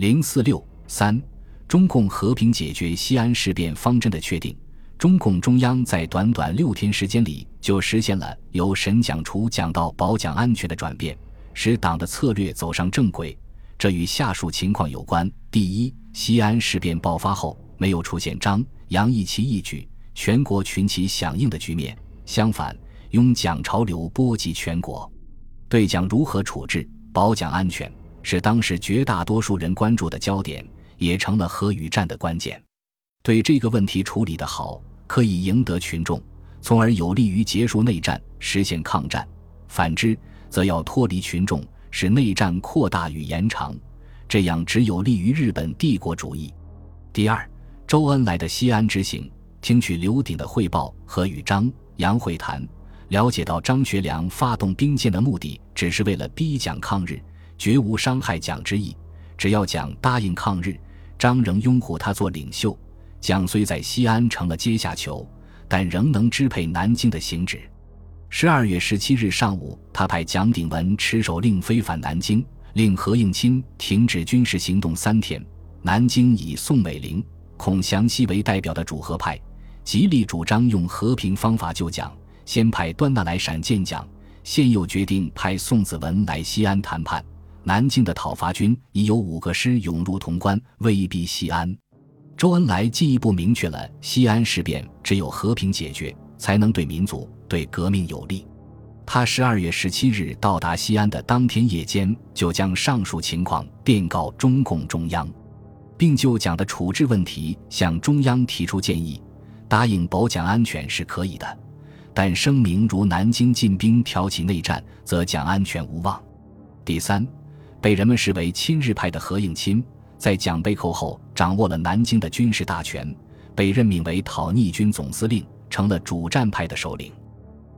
零四六三，中共和平解决西安事变方针的确定。中共中央在短短六天时间里就实现了由审蒋除蒋到保蒋安全的转变，使党的策略走上正轨。这与下述情况有关：第一，西安事变爆发后，没有出现张杨一齐一举全国群起响应的局面，相反，拥蒋潮流波及全国。对蒋如何处置、保蒋安全，是当时绝大多数人关注的焦点，也成了和与战的关键。对这个问题处理得好。可以赢得群众，从而有利于结束内战，实现抗战；反之，则要脱离群众，使内战扩大与延长，这样只有利于日本帝国主义。第二，周恩来的西安之行，听取刘鼎的汇报和与张杨会谈，了解到张学良发动兵谏的目的，只是为了逼蒋抗日，绝无伤害蒋之意。只要蒋答应抗日，张仍拥护他做领袖。蒋虽在西安成了阶下囚，但仍能支配南京的行止。十二月十七日上午，他派蒋鼎文持手令飞返南京，令何应钦停止军事行动三天。南京以宋美龄、孔祥熙为代表的主和派，极力主张用和平方法救蒋，先派端纳来陕见蒋，现又决定派宋子文来西安谈判。南京的讨伐军已有五个师涌入潼关，威逼西安。周恩来进一步明确了西安事变只有和平解决，才能对民族、对革命有利。他十二月十七日到达西安的当天夜间，就将上述情况电告中共中央，并就蒋的处置问题向中央提出建议。答应保蒋安全是可以的，但声明如南京进兵挑起内战，则蒋安全无望。第三，被人们视为亲日派的何应钦。在蒋被扣后，掌握了南京的军事大权，被任命为讨逆军总司令，成了主战派的首领。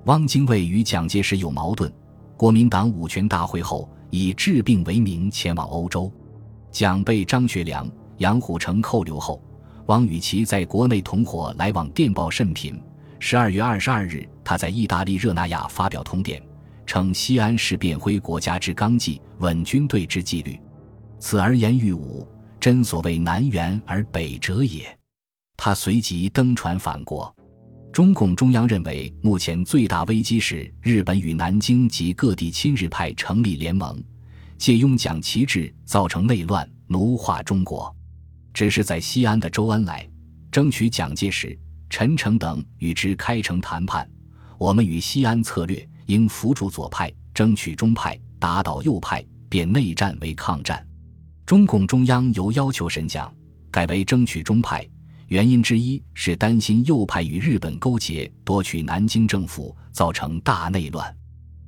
汪精卫与蒋介石有矛盾，国民党五全大会后以治病为名前往欧洲。蒋被张学良、杨虎城扣留后，汪与其在国内同伙来往电报甚频。十二月二十二日，他在意大利热那亚发表通电，称西安事变恢国家之纲纪，稳军队之纪律。此而言欲武，真所谓南辕而北辙也。他随即登船返国。中共中央认为，目前最大危机是日本与南京及各地亲日派成立联盟，借用蒋旗帜造成内乱，奴化中国。只是在西安的周恩来争取蒋介石、陈诚等与之开诚谈判。我们与西安策略应扶助左派，争取中派，打倒右派，变内战为抗战。中共中央由要求神将改为争取中派，原因之一是担心右派与日本勾结夺取南京政府，造成大内乱。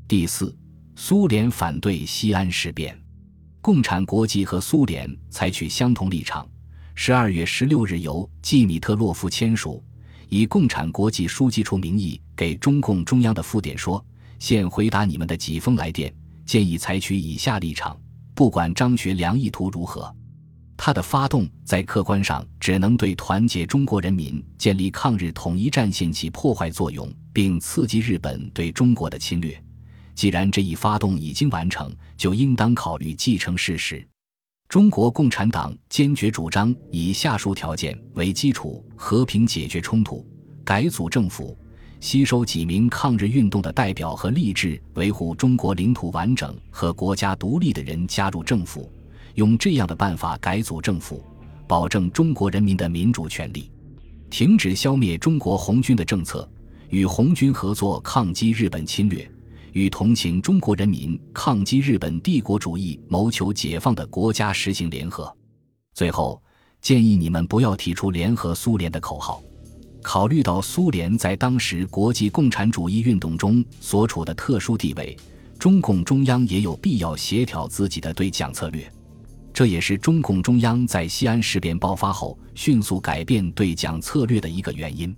第四，苏联反对西安事变，共产国际和苏联采取相同立场。十二月十六日，由季米特洛夫签署以共产国际书记处名义给中共中央的复电说：“现回答你们的几封来电，建议采取以下立场。”不管张学良意图如何，他的发动在客观上只能对团结中国人民、建立抗日统一战线起破坏作用，并刺激日本对中国的侵略。既然这一发动已经完成，就应当考虑继承事实。中国共产党坚决主张以下述条件为基础和平解决冲突：改组政府。吸收几名抗日运动的代表和立志维护中国领土完整和国家独立的人加入政府，用这样的办法改组政府，保证中国人民的民主权利，停止消灭中国红军的政策，与红军合作抗击日本侵略，与同情中国人民抗击日本帝国主义、谋求解放的国家实行联合。最后，建议你们不要提出联合苏联的口号。考虑到苏联在当时国际共产主义运动中所处的特殊地位，中共中央也有必要协调自己的对蒋策略。这也是中共中央在西安事变爆发后迅速改变对蒋策略的一个原因。